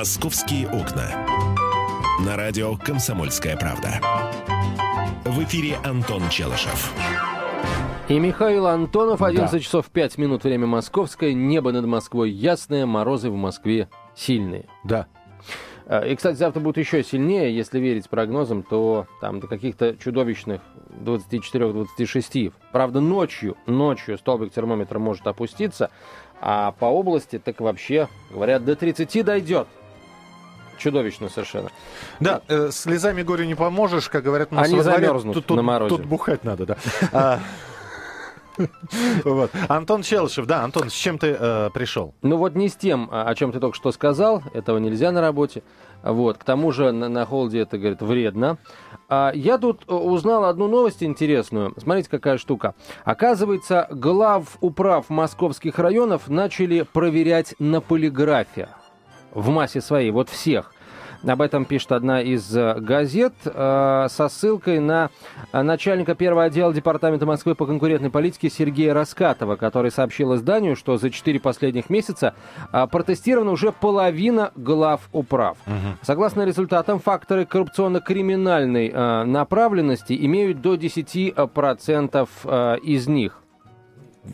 «Московские окна». На радио «Комсомольская правда». В эфире Антон Челышев. И Михаил Антонов, 11 Да. часов 5 минут, время московское, небо над Москвой ясное, морозы в Москве сильные. Да. А, И, кстати, завтра будет еще сильнее, если верить прогнозам, то там до каких-то чудовищных 24-26. Правда, ночью, ночью столбик термометра может опуститься, а по области так вообще, говорят, до 30 дойдет. Чудовищно совершенно. Да, э, слезами горю не поможешь, как говорят у нас Они замерзнут тут, тут- на морозе. Тут бухать надо, да. А, вот. Антон Челышев, да, Антон, с чем ты э, пришел? Ну вот не с тем, а, о чем ты только что сказал, этого нельзя на работе. Вот, к тому же на, на холоде это, говорит, вредно. А, я тут э, узнал одну новость интересную. Смотрите, какая штука. Оказывается, глав управ московских районов начали проверять на полиграфе. В массе своей, вот всех. Об этом пишет одна из э, газет э, со ссылкой на э, начальника первого отдела Департамента Москвы по конкурентной политике Сергея Раскатова, который сообщил изданию, что за четыре последних месяца э, протестирована уже половина глав управ. Согласно результатам, факторы коррупционно-криминальной э, направленности имеют до 10% э, из них.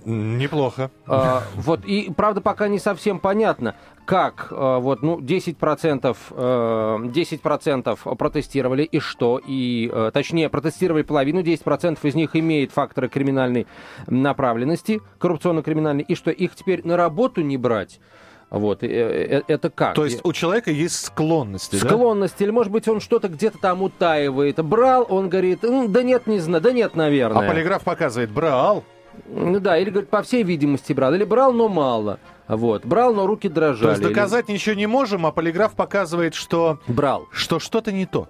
Неплохо. А, вот, и правда пока не совсем понятно, как а, вот, ну, 10%, э, 10% протестировали и что, и, э, точнее, протестировали половину, 10% из них имеет факторы криминальной направленности, коррупционно-криминальной, и что их теперь на работу не брать. Вот, э, э, это как? То есть у человека есть склонности, да? Склонность, или, может быть, он что-то где-то там утаивает. Брал, он говорит, «М, да нет, не знаю, да нет, А наверное. полиграф показывает, брал. Ну да, или, говорит, по всей видимости брал. Или брал, но мало. Вот. Брал, но руки дрожали. То есть Или- доказать ничего не можем, а полиграф показывает, что, Брал. что что-то не то.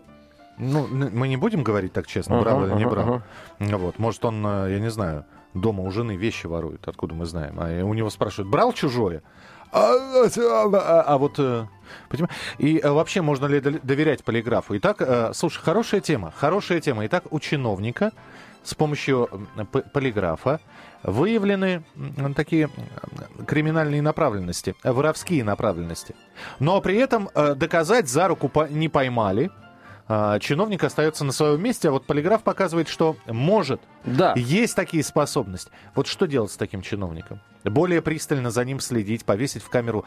Ну, мы не будем говорить так честно, брал Ага, или не брал. Ну Вот, может, он, э, я не знаю, дома у жены вещи ворует, откуда мы знаем. А у него спрашивают, брал чужое? А, а, а, а вот, э, понимаешь? И э, вообще, можно ли доверять полиграфу? Итак, слушай, хорошая тема, хорошая тема. Итак, у чиновника с помощью полиграфа выявлены такие криминальные направленности, э, воровские направленности. Но при этом э, доказать за руку не поймали. А, Чиновник остается на своем месте, а вот полиграф показывает, что может Да. есть такие способности. Вот что делать с таким чиновником? Более пристально за ним следить, повесить в камеру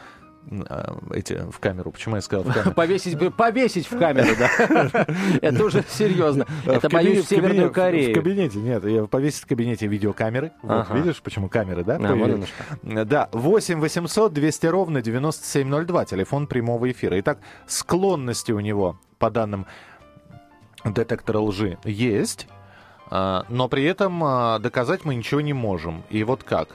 эти в камеру. Почему я сказал в камеру? Повесить, повесить в камеру, да. Это уже серьезно. Это боюсь в Северную в- В Корею. кабинете, нет, повесить в кабинете видеокамеры. Видишь, почему камеры, да? А. Да, 8 800 200 ровно 9702, телефон прямого эфира. Итак, склонности у него, по данным детектора лжи, есть, а, но при этом а, доказать мы ничего не можем. И вот как?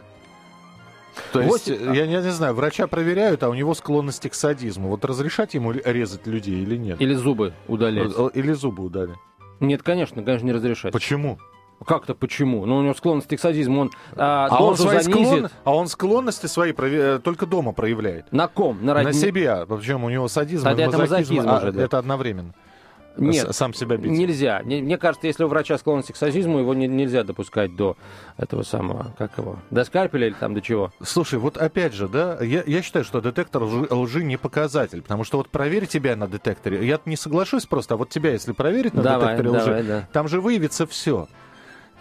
То есть, Восемь- я, не- я не знаю, врача проверяют, а у него склонности к садизму. Вот разрешать ему резать людей или нет? Или зубы удалять. Э, Или зубы удали. Нет, конечно, конечно, не разрешать. Почему? Как-то почему? Ну, у него склонность к садизму, он а, А он, свои занизит. склон- а он склонности свои прове- э, только дома проявляет. На ком? На, На родне- себе. Причем у него садизм Тогда и это мазохизм, мазохизм а, уже, да. это одновременно. Нет, сам себя бить. Нельзя. Не- Мне кажется, если у врача склонность к садизму, его не- нельзя допускать до этого самого, как его, до скальпеля или там до чего. Слушай, вот опять же, да, я, я считаю, что детектор лжи, лжи не показатель, потому что вот проверь тебя на детекторе, я не соглашусь просто, а вот тебя, если проверить на Давай, детекторе давай, лжи, да. там же выявится все.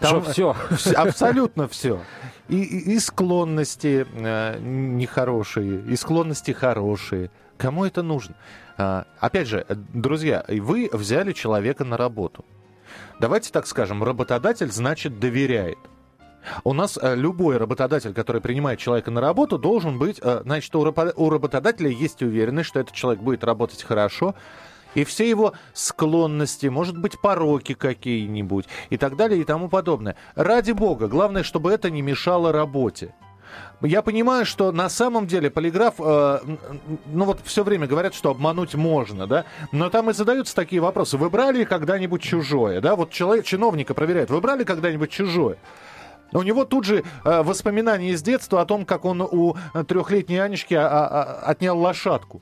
Что, все? Абсолютно все. И, и- и склонности э, нехорошие, и склонности хорошие. Кому это нужно? А, опять же, друзья, вы взяли человека на работу. Давайте так скажем, работодатель значит доверяет. У нас э, любой работодатель, который принимает человека на работу, должен быть, э, значит, у работодателя есть уверенность, что этот человек будет работать хорошо, и все его склонности, может быть, пороки какие-нибудь и так далее и тому подобное. Ради бога, главное, чтобы это не мешало работе. Я понимаю, что на самом деле полиграф, э, ну вот все время говорят, что обмануть можно, да, но там и задаются такие вопросы. Вы брали когда-нибудь чужое, да? Вот человек, чиновника проверяют, вы брали когда-нибудь чужое? У него тут же э, воспоминания из детства о том, как он у трехлетней Анечки а- а- а- отнял лошадку.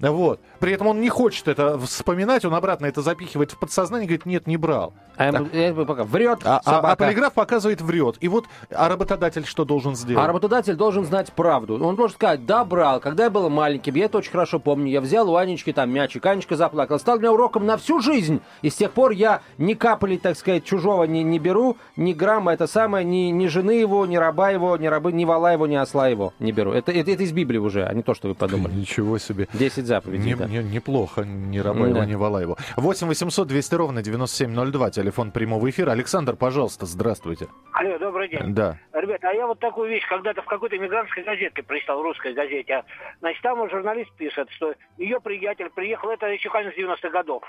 Вот. При этом он не хочет это вспоминать, он обратно это запихивает в подсознание и говорит, нет, не брал. А пока врет А, а- собака. а полиграф показывает врет. И вот, а работодатель что должен сделать? А работодатель должен знать правду. Он должен сказать, да, брал, когда я был маленьким, я это очень хорошо помню, я взял у Анечки там мячик, Анечка заплакала, стал меня уроком на всю жизнь. И с тех пор я ни капли, так сказать, чужого не, не беру, ни грамма, это самое, ни, ни жены его, ни раба его, ни рабы, ни вала его, ни осла его не беру. Это, это, это из Библии уже, а не то, что вы подумали. Ничего себе. 10 заповедей, Не- да. не- неплохо, не Рабаева, Да. не Валаева. 8 800 200 ровно 9702, телефон прямого эфира. Александр, пожалуйста, здравствуйте. Алло, добрый день. Да. Ребята, а я вот такую вещь когда-то в какой-то иммигрантской газетке прочитал, в русской газете. А, Значит, там журналист пишет, что ее приятель приехал, это еще конец 90-х годов,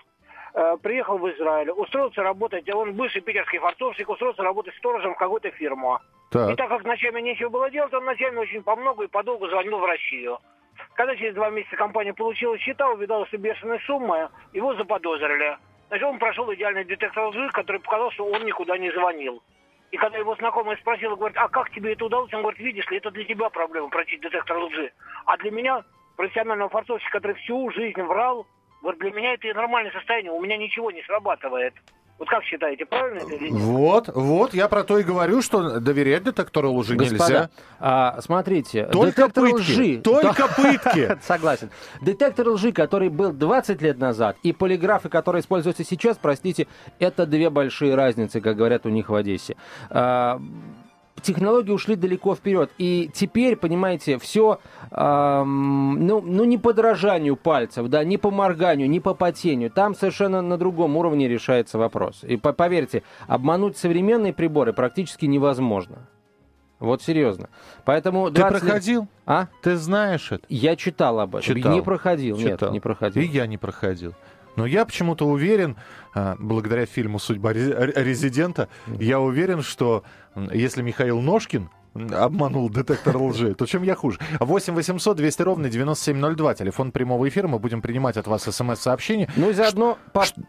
э, приехал в Израиль, устроился работать, он бывший питерский фартовщик, устроился работать сторожем в какую-то фирму. И Так. так как ночами нечего было делать, он ночами очень по много и подолгу звонил в Россию. Когда через два месяца компания получила счета, увидала, что бешеная сумма, его заподозрили. Значит, он прошел идеальный детектор лжи, который показал, что он никуда не звонил. И когда его знакомая спросила, говорит, а как тебе это удалось? Он говорит, видишь ли, это для тебя проблема пройти детектор лжи. А для меня, профессионального форцовщика, который всю жизнь врал, говорит, для меня это нормальное состояние, у меня ничего не срабатывает. Вот как считаете, правильно это или нет? Вот, вот, я про то и говорю, что доверять детектору лжи Господа, нельзя. а, смотрите, Только детектор пытки, лжи. только пытки. Согласен. Детектор лжи, который был 20 лет назад, и полиграфы, которые используются сейчас, простите, это две большие разницы, как говорят у них в Одессе. А, Технологии ушли далеко вперед. И теперь, понимаете, все, ну, ну, не по дрожанию пальцев, да, не по морганию, не по потению. Там совершенно на другом уровне решается вопрос. И по- поверьте, обмануть современные приборы практически невозможно. Вот серьезно. Поэтому Ты 20 лет- проходил? А? Ты знаешь это? Я читал об этом. Читал. Не проходил. Читал. Нет, не проходил. И я не проходил. Но я почему-то уверен, а, благодаря фильму «Судьба ре- ре- резидента», я уверен, что если Михаил Ножкин обманул детектор лжи, то чем я хуже? 8 800 200 ровно 9702, телефон прямого эфира, мы будем принимать от вас смс-сообщения. Ну и заодно...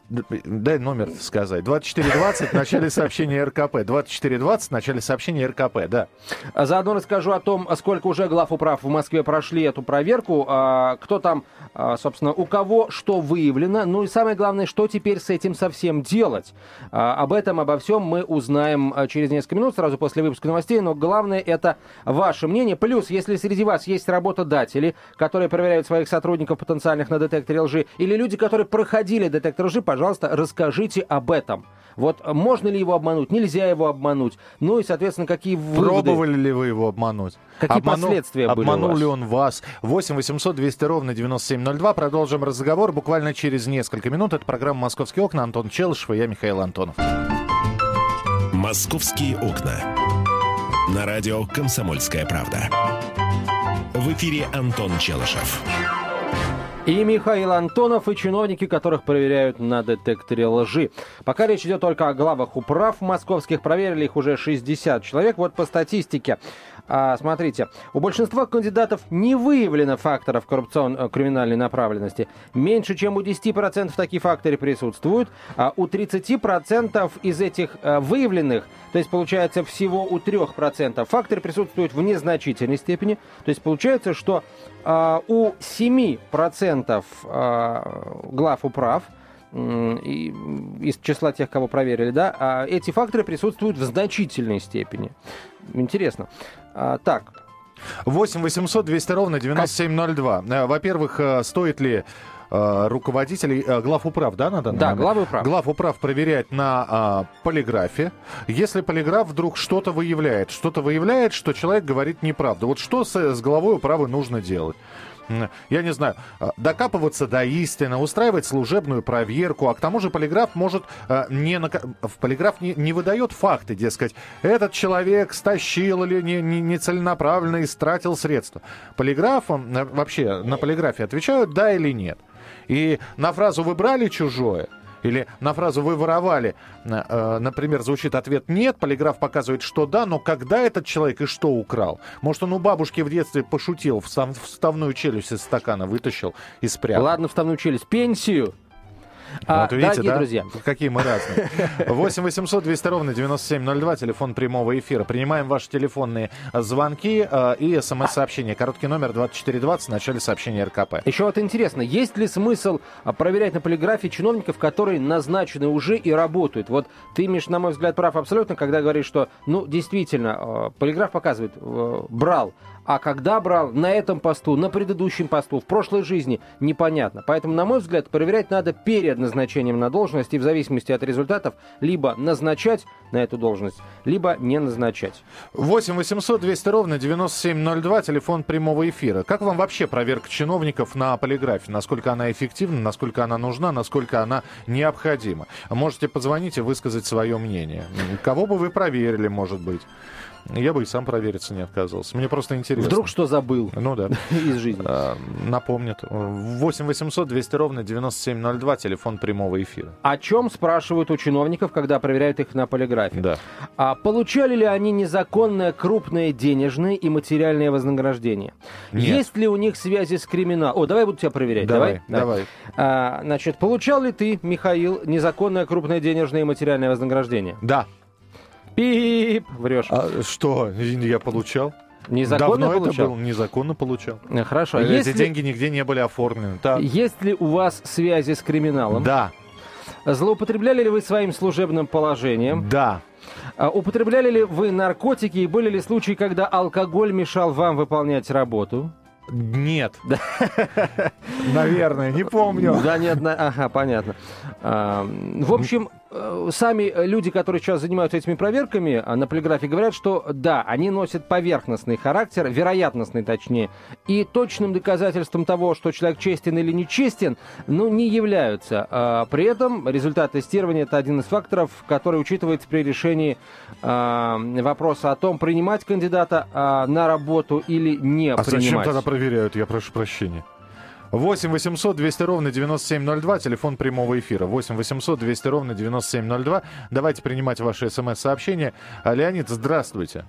д- Дай номер сказать. 2420 в начале сообщения РКП. 2420 в начале сообщения РКП, да. А Заодно расскажу о том, сколько уже глав управ в Москве прошли эту проверку, а, кто там, а, собственно, у кого что выявлено, ну и самое главное, что теперь с этим совсем делать. А, Об этом, обо всем мы узнаем через несколько минут, сразу после выпуска новостей, но главное это ваше мнение. Плюс, если среди вас есть работодатели, которые проверяют своих сотрудников потенциальных на детекторе лжи, или люди, которые проходили детектор лжи, пожалуйста, расскажите об этом. Вот можно ли его обмануть, нельзя его обмануть, ну и, соответственно, какие выводы... Пробовали ли вы его обмануть? Какие последствия были у Обманул вас? ли он вас? 8 800 200 ровно 9702. Продолжим разговор буквально через несколько минут. Это программа «Московские окна». Антон Челышев и я, Михаил Антонов. «Московские окна». На радио «Комсомольская правда». В эфире Антон Челышев. И Михаил Антонов, и чиновники, которых проверяют на детекторе лжи. Пока речь идет только о главах управ московских, проверили их уже 60 человек. Вот по статистике. А, смотрите, у большинства кандидатов не выявлено факторов коррупционно-криминальной направленности. Меньше, чем у 10% такие факторы присутствуют, а у 30% из этих а, выявленных, то есть получается всего у 3% факторы присутствуют в незначительной степени. То есть получается, что а, у 7% а, глав управ и, из числа тех, кого проверили, да, а эти факторы присутствуют в значительной степени. Интересно. А, так, 8 800 200 ровно 9702. Э, Во-первых, э, стоит ли э, руководителей, глав управ, да, надо? да, главы управ. Глав управ проверять на а, полиграфе. Если полиграф вдруг что-то выявляет, что-то выявляет, что человек говорит неправду. Вот что с, с главой управы нужно делать? Я не знаю, а, докапываться до истины, устраивать служебную проверку, а к тому же полиграф может а, не... В полиграф не, не выдает факты, дескать, этот человек стащил или не, не, нецеленаправленно истратил средства. Полиграфом, э, вообще на полиграфе отвечают да или нет. И на фразу «вы брали чужое» или на фразу «вы воровали», э, например, звучит ответ «нет», полиграф показывает, что да, но когда этот человек и что украл? Может, он у бабушки в детстве пошутил, встав- вставную челюсть из стакана вытащил и спрятал? Ладно, вставную челюсть. Пенсию. А, вот видите, дорогие да? друзья, Какие мы разные. 8 800 200 ровно 9702, телефон прямого эфира. Принимаем ваши телефонные звонки э, и смс-сообщения. Короткий номер 2420, в начале сообщения РКП. Еще вот интересно, есть ли смысл а, проверять на полиграфе чиновников, которые назначены уже и работают? Вот ты, Миш, на мой взгляд, прав абсолютно, когда говоришь, что, ну, действительно, э, полиграф показывает, э, брал, а когда брал, на этом посту, на предыдущем посту, в прошлой жизни, непонятно. Поэтому, на мой взгляд, проверять надо перед назначением на должность и в зависимости от результатов либо назначать на эту должность, либо не назначать. 8 800 200 ровно 9702, телефон прямого эфира. Как вам вообще проверка чиновников на полиграфе? Насколько она эффективна, насколько она нужна, насколько она необходима? Можете позвонить и высказать свое мнение. Кого бы вы проверили, может быть? Я бы и сам провериться не отказывался. Мне просто интересно. Вдруг что забыл Ну да. из жизни. А, Напомнят. 8 800 200 ровно 9702, телефон прямого эфира. О чем спрашивают у чиновников, когда проверяют их на полиграфе? Да. А получали ли они незаконное крупное денежное и материальное вознаграждение? Нет. Есть ли у них связи с криминалом? О, давай буду тебя проверять. Давай, давай. А, значит, получал ли ты, Михаил, незаконное крупное денежное и материальное вознаграждение? Да. Пип, врешь. А что, я получал? Незаконно Давно получал? это был, незаконно получал. Э, Хорошо. Эти Есть ли, деньги нигде не были оформлены. Так. есть ли у вас связи с криминалом? Да, Злоупотребляли ли вы своим служебным положением? да. А Употребляли ли вы наркотики и были ли случаи, когда алкоголь мешал вам выполнять работу? Нет. Наверное, не помню. Да, нет, ага, понятно. В общем, э, сами люди, которые сейчас занимаются этими проверками а, на полиграфе, говорят, что да, они носят поверхностный характер, вероятностный точнее, и точным доказательством того, что человек честен или нечестен, ну, не являются. А, При этом результат тестирования – это один из факторов, который учитывается при решении а, вопроса о том, принимать кандидата а, на работу или не А принимать. зачем тогда проверяют? Я прошу прощения. 8 800 200 ровно 9702, телефон прямого эфира. 8 800 200 ровно 9702. Давайте принимать ваши смс-сообщения. А, Леонид, здравствуйте.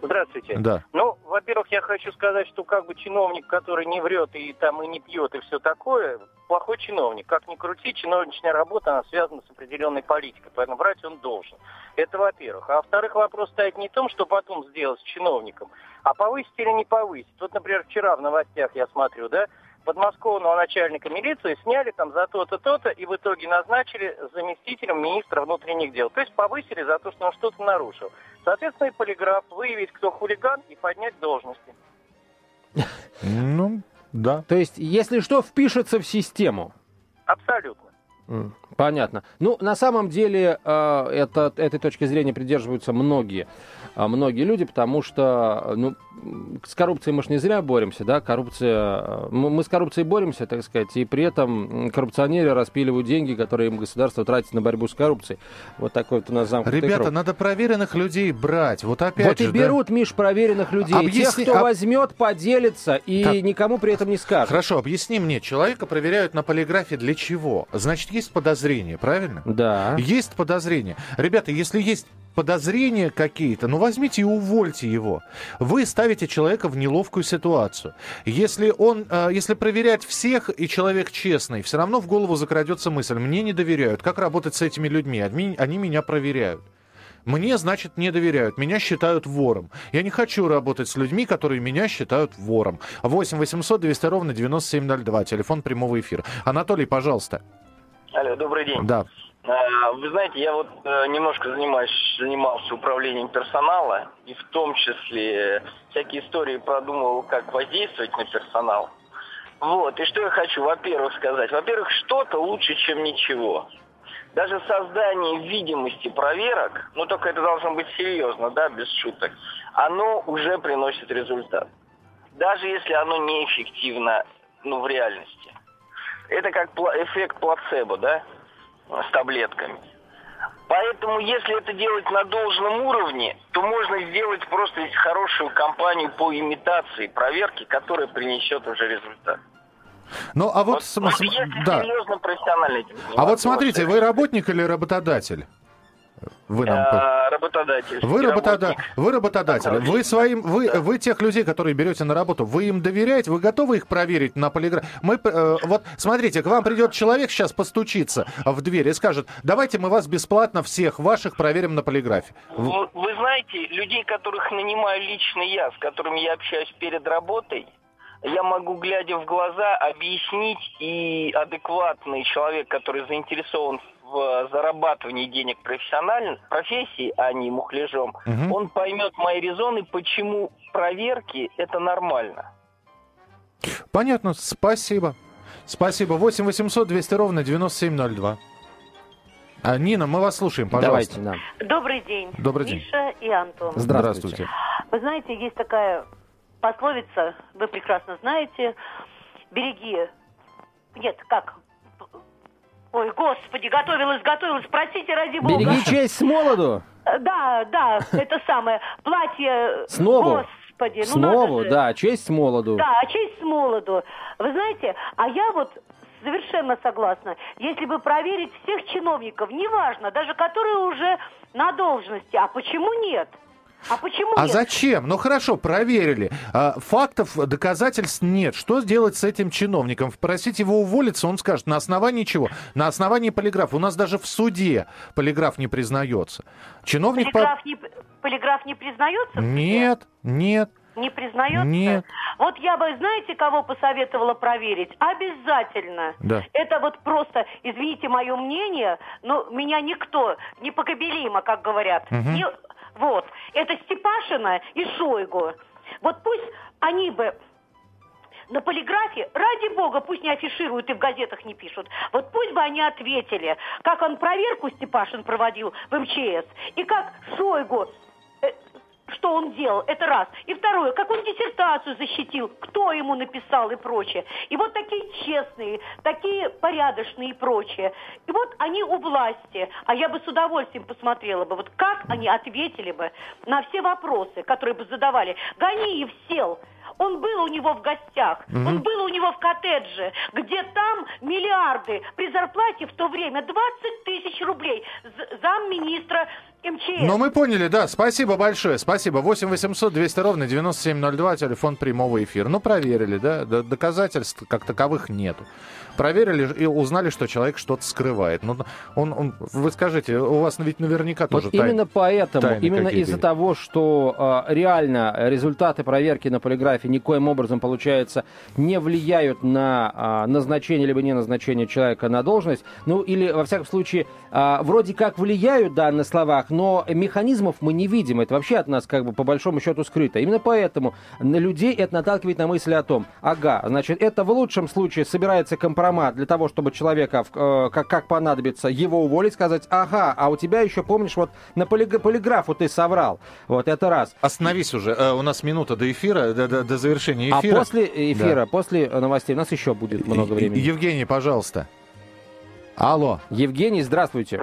Здравствуйте. Да. Ну, во-первых, я хочу сказать, что как бы чиновник, который не врет и там и не пьет и все такое, плохой чиновник. Как ни крути, чиновничная работа, она связана с определенной политикой, поэтому врать он должен. Это во-первых. А во-вторых, вопрос стоит не в том, что потом сделать с чиновником, а повысить или не повысить. Вот, например, вчера в новостях я смотрю, да, подмосковного начальника милиции сняли там за то-то, то-то, и в итоге назначили заместителем министра внутренних дел. То есть повысили за то, что он что-то нарушил. Соответственно, и полиграф, выявить, кто хулиган, и поднять должности. Ну, да. То есть, если что, впишется в систему. Абсолютно. Понятно. Ну, на самом деле, э, это, этой точки зрения придерживаются многие, многие люди, потому что, ну, с коррупцией мы же не зря боремся, да, коррупция, э, мы с коррупцией боремся, так сказать, и при этом коррупционеры распиливают деньги, которые им государство тратит на борьбу с коррупцией. Вот такой вот у нас замкнутый Ребята, круг. надо проверенных людей брать. Вот опять Вот же, и да. берут, Миш, проверенных людей, Объясни- тех, кто об- возьмет, поделится и Так. никому при этом не скажет. Хорошо, объясни мне, человека проверяют на полиграфе для чего? Значит, есть подозрения, правильно? Да. Есть подозрения. Ребята, если есть подозрения какие-то, ну возьмите и увольте его. Вы ставите человека в неловкую ситуацию. Если он, э, если проверять всех и человек честный, все равно в голову закрадется мысль: мне не доверяют. Как работать с этими людьми? Они, они меня проверяют. Мне, значит, не доверяют. Меня считают вором. Я не хочу работать с людьми, которые меня считают вором. 8 800 200 ровно 9702. Телефон прямого эфира. Анатолий, пожалуйста. Алло, добрый день. Да. А, Вы знаете, я вот э, немножко занимаюсь, занимался управлением персонала, и в том числе всякие истории продумывал, как воздействовать на персонал. Вот, и что я хочу, во-первых, сказать. Во-первых, что-то лучше, чем ничего. Даже создание видимости проверок, ну только это должно быть серьезно, да, без шуток, оно уже приносит результат. Даже если оно неэффективно, ну, в реальности. Это как эффект плацебо, да, с таблетками. Поэтому, если это делать на должном уровне, то можно сделать просто хорошую кампанию по имитации проверки, которая принесет уже результат. Ну, а вот, Вот, см- вот да. серьезно профессионально этим А вот смотрите, вы работник или работодатель? Вы нам... А, работодатель. Вы, работода... вы работодатель. Вы своим, вы, вы тех людей, которые берете на работу, вы им доверяете, вы готовы их проверить на полиграфе? Мы, э, вот, смотрите, к вам придет человек сейчас постучиться в дверь и скажет, давайте мы вас бесплатно всех ваших проверим на полиграфе. Вы, вы знаете, людей, которых нанимаю лично я, с которыми я общаюсь перед работой, я могу, глядя в глаза, объяснить, и адекватный человек, который заинтересован в зарабатывании денег профессионально, профессии, а не мухляжом, Мгм. он поймет мои резоны, почему проверки это нормально. Понятно, спасибо. Спасибо. 8 800 200 ровно 9702. А, Нина, мы вас слушаем, пожалуйста. Давайте, да. Добрый день. Добрый день. Миша и Антон. Здравствуйте. Вы знаете, есть такая пословица, вы прекрасно знаете, береги... Нет, как? Ой, господи, готовилась, готовилась, простите, ради бога. Береги честь с молоду. Да, да, это самое, платье... Снова. Господи, ну же. да, честь с молоду. Да, честь с молоду. Вы знаете, а я вот совершенно согласна. Если бы проверить всех чиновников, неважно, даже которые уже на должности, а почему нет? А почему А нет? зачем? Ну хорошо, проверили. А, фактов, доказательств нет. Что сделать с этим чиновником? Просить его уволиться, он скажет, на основании чего? На основании полиграфа. У нас даже в суде полиграф не признается. Чиновник... по- Полиграф, не, полиграф не признается? Нет, нет. Не признается? Нет. Вот я бы, знаете, кого посоветовала проверить? Обязательно. Да. Это вот просто, извините мое мнение, но меня никто, непокобелимо, как говорят. Не- вот. Это Степашина и Шойгу. Вот пусть они бы на полиграфе, ради бога, пусть не афишируют и в газетах не пишут. Вот пусть бы они ответили, как он проверку Степашин проводил в МЧС, и как Шойгу что он делал, это раз. И второе, как он диссертацию защитил, кто ему написал и прочее. И вот такие честные, такие порядочные и прочее. И вот они у власти, а я бы с удовольствием посмотрела бы, вот как они ответили бы на все вопросы, которые бы задавали. Ганиев сел, он был у него в гостях, он был у него в коттедже, где там миллиарды при зарплате в то время 20 тысяч рублей замминистра МЧС. Но мы поняли, да. Спасибо большое. Спасибо. 8 800 200 ровно 9702, телефон прямого эфира. Ну, проверили, да. Доказательств как таковых нету. Проверили и узнали, что человек что-то скрывает. Ну, он, он, вы скажите, у вас ведь наверняка тоже Вот тайн- именно поэтому, тайны именно из-за того, что э, реально результаты проверки на полиграфе никоим образом, получается, не влияют на а, назначение либо не назначение человека на должность, ну или, во всяком случае, а, вроде как влияют, да, на словах, но механизмов мы не видим. Это вообще от нас, как бы, по большому счету, скрыто. Именно поэтому на людей это наталкивает на мысли о том, ага, значит, это в лучшем случае собирается компромат для того, чтобы человека, э, как, как понадобится, его уволить, сказать, ага, а у тебя еще, помнишь, вот на полиг- полиграфу ты соврал. Вот это раз. Остановись уже. Э, У нас минута до эфира, до, до- до завершения А эфира. после эфира, после новостей у нас еще будет много времени. Евгений, пожалуйста. Алло. Евгений, здравствуйте.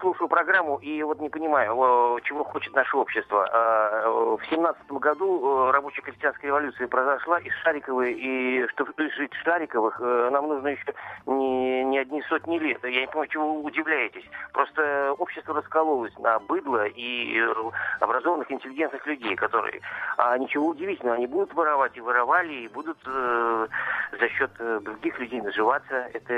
Слушаю программу и вот не понимаю, чего хочет наше общество. Э, В семнадцатом году рабочая крестьянская революция произошла из Шариковой, и чтобы жить Шариковых э, нам нужно еще не, не одни сотни лет. Я не понимаю, чего вы удивляетесь. Просто общество раскололось на быдло и э, образованных, интеллигентных людей, которые... А ничего удивительного, они будут воровать и воровали, и будут э, за счет других людей наживаться. Это,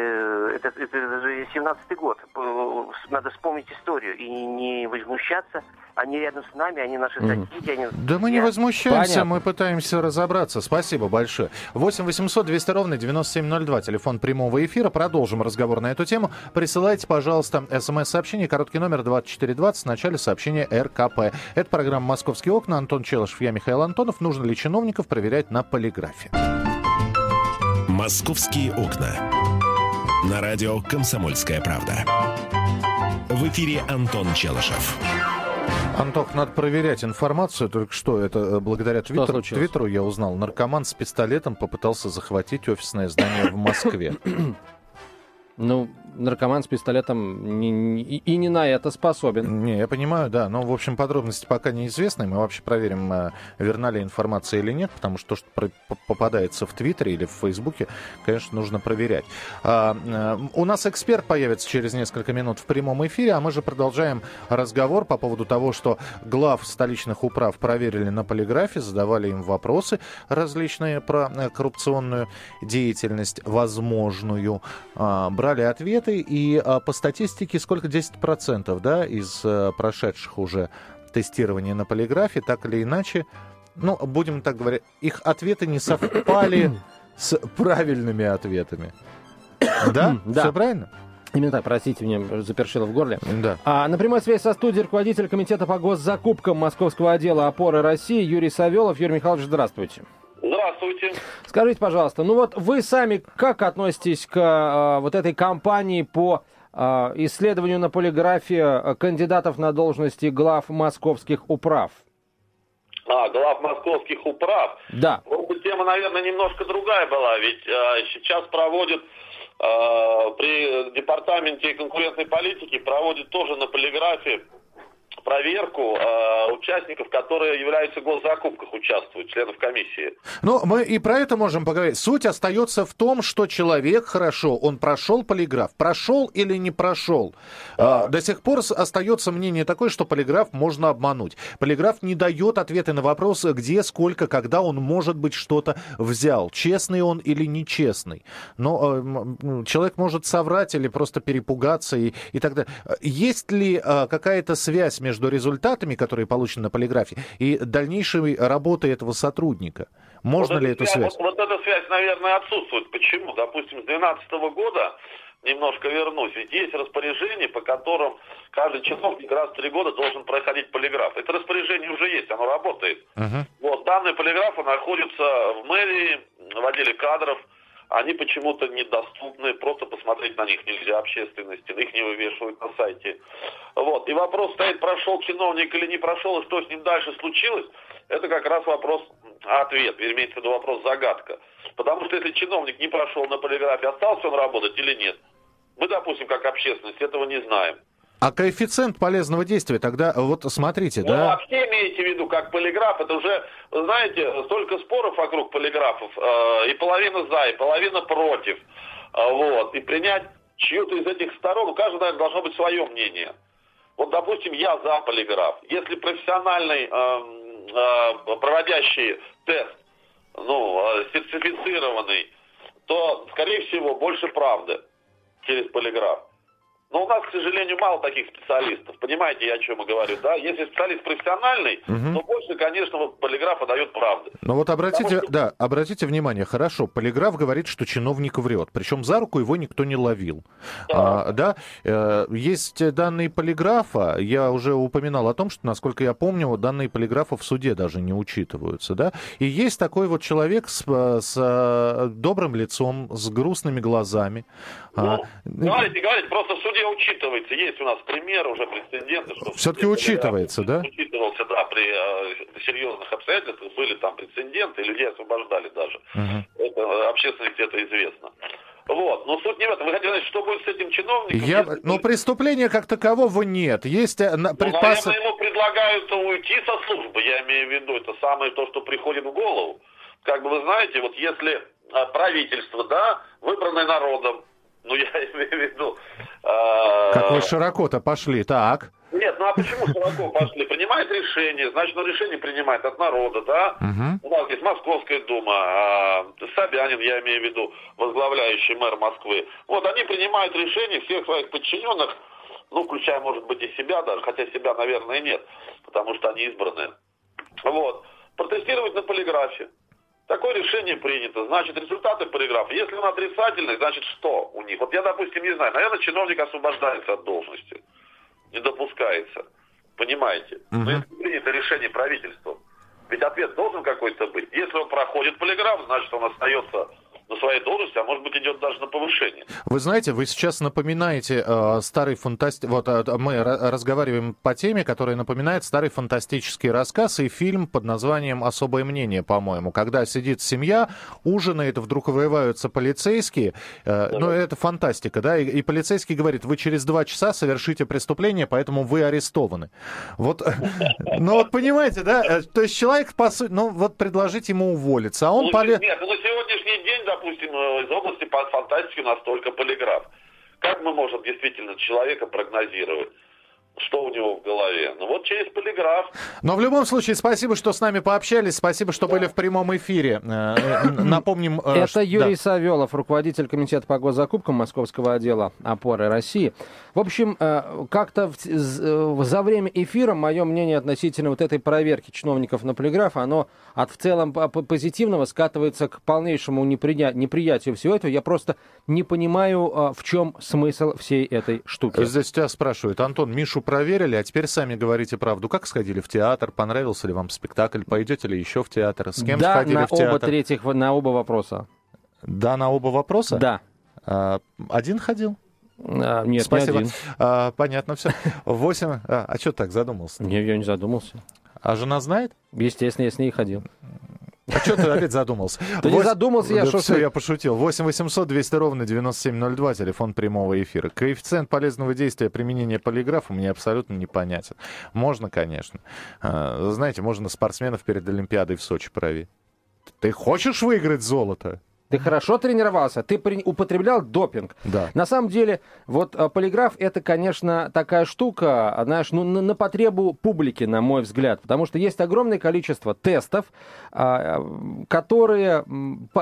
это, это даже 17-й год. Э, Надо вспомнить историю и не возмущаться. Они рядом с нами, они наши соседи. Они... Да мы не возмущаемся, Понятно. мы пытаемся разобраться. Спасибо большое. 8 800 200 ровно 9702, телефон прямого эфира. Продолжим разговор на эту тему. Присылайте, пожалуйста, смс-сообщение, короткий номер 2420, в начале сообщения РКП. Это программа «Московские окна». Антон Челышев, я Михаил Антонов. Нужно ли чиновников проверять на полиграфе? «Московские окна». На радио «Комсомольская правда». В эфире Антон Челышев. Антох, надо проверять информацию. Только что это э, благодаря Что Твиттеру, случилось? Твиттеру я узнал. Наркоман с пистолетом попытался захватить офисное здание в Москве. Ну, наркоман с пистолетом не, не, и не на это способен. Не, я понимаю, да. Но, в общем, подробности пока неизвестны. Мы вообще проверим, э, верна ли информация или нет, потому что то, что попадается в Твиттере или в Фейсбуке, конечно, нужно проверять. А, а, у нас эксперт появится через несколько минут в прямом эфире, а мы же продолжаем разговор по поводу того, что глав столичных управ проверили на полиграфе, задавали им вопросы различные про э, коррупционную деятельность, возможную, а, брали ответы, и а, по статистике сколько? 10% да, из а, прошедших уже тестирования на полиграфе, так или иначе, ну, будем так говорить, их ответы не совпали с правильными ответами. Да? Да. Все правильно? Именно так, простите, мне запершило в горле. Да. А, на прямой связи со студией руководитель комитета по госзакупкам Московского отдела опоры России Юрий Савелов. Юрий Михайлович, здравствуйте. Здравствуйте. Скажите, пожалуйста, ну вот вы сами как относитесь к а, вот этой кампании по а, исследованию на полиграфе а, кандидатов на должности глав московских управ? А, глав московских управ. Да. Ну, тема, наверное, немножко другая была, ведь э, сейчас проводят э, при департаменте конкурентной политики проводят тоже на полиграфе проверку э, участников, которые являются в госзакупках, участвуют, членов комиссии. Ну, мы и про это можем поговорить. Суть остается в том, что человек хорошо, он прошел полиграф, прошел или не прошел. А, до сих пор остается мнение такое, что полиграф можно обмануть. Полиграф не дает ответы на вопрос, где, сколько, когда он, может быть, что-то взял. Честный он или нечестный. Но э, человек может соврать или просто перепугаться и, и так далее. Есть ли э, какая-то связь между результатами, которые получены на полиграфе, и дальнейшей работой этого сотрудника? Можно вот ли эту связь? Вот, вот эта связь, наверное, отсутствует. Почему? Допустим, с 2012 года немножко вернусь. Ведь есть распоряжение, по которым каждый чиновник раз в три года должен проходить полиграф. Это распоряжение уже есть, оно работает. Uh-huh. Вот, данные полиграфа находятся в мэрии, в отделе кадров, они почему-то недоступны, просто посмотреть на них нельзя общественности, их не вывешивают на сайте. Вот. И вопрос стоит, прошел чиновник или не прошел, и что с ним дальше случилось, это как раз вопрос, ответ, имеется в виду вопрос загадка. Потому что если чиновник не прошел на полиграфе, остался он работать или нет, мы, допустим, как общественность, этого не знаем. А коэффициент полезного действия тогда, вот смотрите, ну, да? вообще имеете в виду, как полиграф, это уже, знаете, столько споров вокруг полиграфов, э, и половина за, и половина против, э, вот, и принять чью-то из этих сторон, у каждого, наверное, должно быть свое мнение. Вот, допустим, я за полиграф. Если профессиональный, э, э, проводящий тест, ну, э, сертифицированный, то, скорее всего, больше правды через полиграф. Но у нас, к сожалению, мало таких специалистов. Понимаете, я о чем и говорю, да? Если специалист профессиональный, угу. то больше, конечно, вот полиграф дает правды. Но вот обратите, что... да, обратите внимание, хорошо, полиграф говорит, что чиновник врет, причем за руку его никто не ловил. Да, а, да? Э, есть данные полиграфа, я уже упоминал о том, что, насколько я помню, данные полиграфа в суде даже не учитываются, да? И есть такой вот человек с, с э, добрым лицом, с грустными глазами. А, ну, а... Говорите, говорите, просто в суде суде учитывается. Есть у нас пример уже прецеденты. Что Все-таки учитывается, да? Учитывался, да, при э, серьезных обстоятельствах были там прецеденты, людей освобождали даже. Угу. Это общественности это известно. Вот. Но суть не в этом. Вы хотите знать, что будет с этим чиновником? Я... Если... Но преступления как такового нет. Есть э, предпос... ну, наверное, ему предлагают уйти со службы. Я имею в виду, это самое то, что приходит в голову. Как бы вы знаете, вот если э, правительство, да, выбранное народом, ну, я имею в виду... Э... Как вы широко-то пошли, так? Нет, ну а почему широко пошли? Принимает решение, значит, ну, решение принимает от народа, да? Угу. У нас есть Московская дума, а, Собянин, я имею в виду, возглавляющий мэр Москвы. Вот, они принимают решение всех своих подчиненных, ну, включая, может быть, и себя даже, хотя себя, наверное, нет, потому что они избранные. Вот. Протестировать на полиграфе. Такое решение принято. Значит, результаты полиграфа. Если он отрицательный, значит что у них? Вот я, допустим, не знаю. Наверное, чиновник освобождается от должности. Не допускается. Понимаете? Угу. Но если принято решение правительством, ведь ответ должен какой-то быть. Если он проходит полиграф, значит, он остается на своей должности, а может быть идет даже на повышение. Вы знаете, вы сейчас напоминаете э, старый фантаст... Вот э, мы разговариваем по теме, которая напоминает старый фантастический рассказ и фильм под названием «Особое мнение», по-моему, когда сидит семья, ужинает, вдруг вырываются полицейские, э, да. ну это фантастика, да, и, и полицейский говорит, вы через два часа совершите преступление, поэтому вы арестованы. Вот, ну вот понимаете, да, э, то есть человек, по сути, ну вот предложить ему уволиться, а он... Нет, ну на сегодняшний день, допустим, э, из области фантастики настолько полиграф. Как мы можем действительно человека прогнозировать? что у него в голове. Ну вот через полиграф. Но в любом случае, спасибо, что с нами пообщались, спасибо, что да. были в прямом эфире. Э, э, напомним... Это Юрий да. Савелов, руководитель комитета по госзакупкам Московского отдела опоры России. В общем, как-то за время эфира мое мнение относительно вот этой проверки чиновников на полиграф, оно от в целом позитивного скатывается к полнейшему неприя... неприятию всего этого. Я просто не понимаю, а, в чем смысл всей этой штуки. Здесь тебя спрашивают, Антон, Мишу проверили, а теперь сами говорите правду. Как сходили в театр? Понравился ли вам спектакль? Пойдете ли еще в театр? С кем да, сходили на в театр? Оба третьих, на оба вопроса. Да, на оба вопроса? Да. А, один ходил? А, нет, Спасибо. не один. А, понятно все. Восемь. А, а что так задумался? Не, я не задумался. А жена знает? Естественно, я с ней ходил. А что ты опять задумался? Ты не задумался, я что Все, я пошутил. 8 800 200 ровно 9702, телефон прямого эфира. Коэффициент полезного действия применения полиграфа мне абсолютно непонятен. Можно, конечно. А, знаете, можно спортсменов перед Олимпиадой в Сочи проверить. Ты хочешь выиграть золото? Ты хорошо тренировался, ты при... употреблял допинг. Да. На самом деле, вот а, полиграф это, конечно, такая штука, а, знаешь, ну, на, на потребу публики, на мой взгляд. Потому что есть огромное количество тестов, а, которые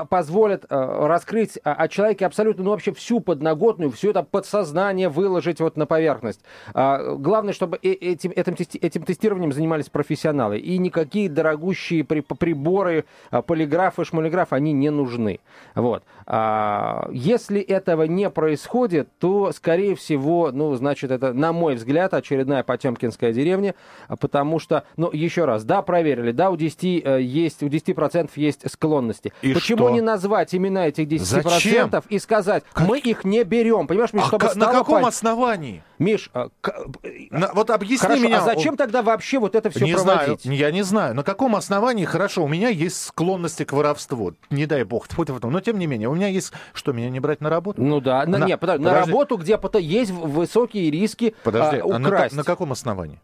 позволят раскрыть о человеке абсолютно, ну, вообще всю подноготную, все это подсознание выложить вот на поверхность. Главное, чтобы э, этим, этим, этим тестированием занимались профессионалы. И никакие дорогущие приборы, полиграфы, шмалиграф, они не нужны. Вот. А, если этого не происходит, то, скорее всего, ну, значит, это, на мой взгляд, очередная Потемкинская деревня, потому что, ну, еще раз, да, проверили, да, у 10 э, есть, у 10% есть склонности. И Почему что? не назвать имена этих 10% Зачем? и сказать, как? мы их не берем, понимаешь, Миш, а чтобы к- на каком пон... основании? Миш, а, на, вот объясни хорошо, меня. а зачем тогда вообще вот это все не проводить? Знаю, я не знаю. На каком основании? Хорошо, у меня есть склонности к воровству. Не дай бог. Но тем не менее, у меня есть... Что, меня не брать на работу? Ну да. На, на, не, подожди, на работу, где есть высокие риски Подожди, а, украсть. А на, на каком основании?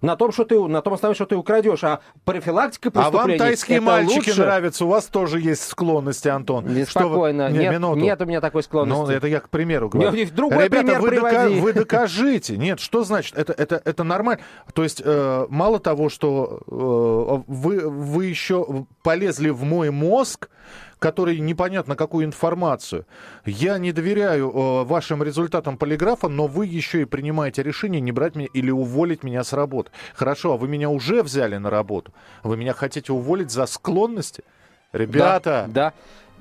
На том, что ты, на том основании, что ты украдешь, а профилактика преступлений... А вам тайские мальчики лучше? нравятся, у вас тоже есть склонности, Антон. Спокойно, вы... нет, минуту. нет у меня такой склонности. Ну, это я к примеру говорю. Нет, другой Ребята, пример вы, дока... вы докажите. Нет, что значит? Это, это, это нормально. То есть, э, мало того, что э, вы, вы еще полезли в мой мозг, который непонятно какую информацию. Я не доверяю э, вашим результатам полиграфа, но вы еще и принимаете решение не брать меня или уволить меня с работы. Хорошо, а вы меня уже взяли на работу. Вы меня хотите уволить за склонности? Ребята, да, да.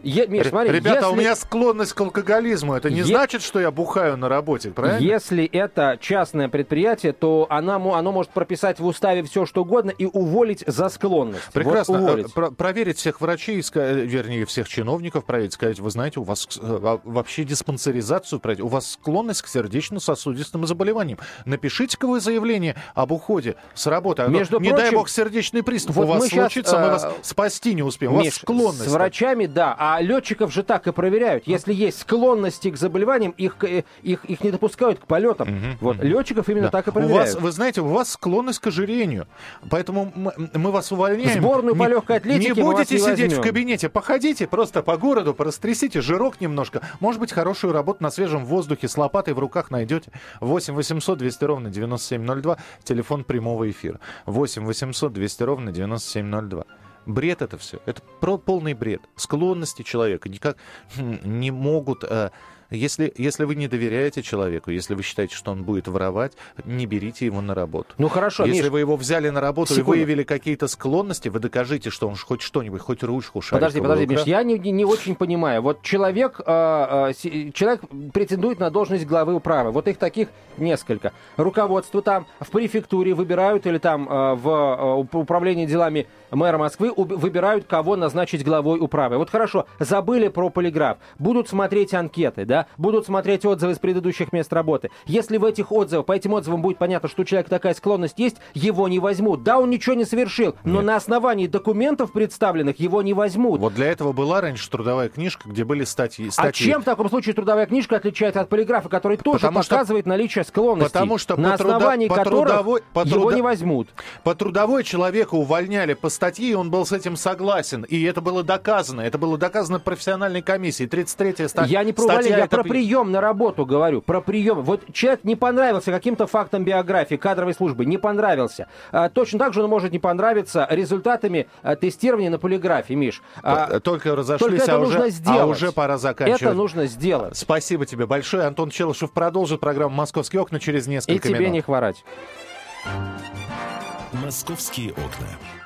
Е, Миш, смотри, Ребята, если... у меня склонность к алкоголизму. Это не е... значит, что я бухаю на работе, правильно? Если это частное предприятие, то она, оно может прописать в уставе все, что угодно и уволить за склонность. Прекрасно. Вот уволить. Про проверить всех врачей, вернее, всех чиновников проверить, сказать, вы знаете, у вас а, вообще диспансеризацию пройти, у вас склонность к сердечно-сосудистым заболеваниям. Напишите-ка вы заявление об уходе с работы. А Между не прочим, дай бог сердечный приступ вот у вас мы случится, сейчас, мы вас э, спасти не успеем. Миш, у вас склонность. С врачами, да. А летчиков же так и проверяют. Если есть склонности к заболеваниям, их, их, их не допускают к полетам. Мгм, Вот мгм. летчиков именно Да. так и у проверяют. вас, вы знаете, у вас склонность к ожирению. Поэтому мы, мы вас увольняем. Сборную по Не- легкой атлетике Не будете не сидеть возьмем. в кабинете. Походите просто по городу, порастрясите жирок немножко. Может быть, хорошую работу на свежем воздухе с лопатой в руках найдете. 8 800 200 ровно 9702. Телефон прямого эфира. 8 800 200 ровно 9702. Бред это все. Это про полный бред. Склонности человека никак хм, не могут э, Если, если вы не доверяете человеку, если вы считаете, что он будет воровать, не берите его на работу. Ну хорошо, Если Миш, вы его взяли на работу секунду. и выявили какие-то склонности, вы докажите, что он хоть что-нибудь, хоть ручку шариковую Подожди, подожди, Миш, я не, не- очень понимаю. Вот человек, э, э, человек претендует на должность главы управы. Вот их таких несколько. Руководство там в префектуре выбирают или там э, в э, уп- управлении делами мэра Москвы выбирают, кого назначить главой управы. Вот хорошо, забыли про полиграф. Будут смотреть анкеты, да, будут смотреть отзывы с предыдущих мест работы. Если в этих отзывах, по этим отзывам будет понятно, что у человека такая склонность есть, его не возьмут. Да, он ничего не совершил, но на основании документов представленных его не возьмут. Вот для этого была раньше трудовая книжка, где были статьи. А статьи. чем в таком случае трудовая книжка отличается от полиграфа, который тоже Потому что- показывает наличие склонностей, Потому что на по труда- основании по которых трудовой- по его труда- не возьмут? По трудовой человека увольняли по статье, и он был с этим согласен. И это было доказано. Это было доказано профессиональной комиссией. 33-я ста- Я не про статья. увольнение, я это про прием на работу говорю, про прием. Вот человек не понравился каким-то фактом биографии, кадровой службы, не понравился. А, точно так же он может не понравиться результатами а, тестирования на полиграфе, Миш. А, Только разошлись, только это а, нужно уже, сделать. а уже пора заканчивать. это нужно сделать. Спасибо тебе большое. Антон Челышев продолжит программу «Московские окна» через И несколько тебе минут. не хворать. «Московские окна».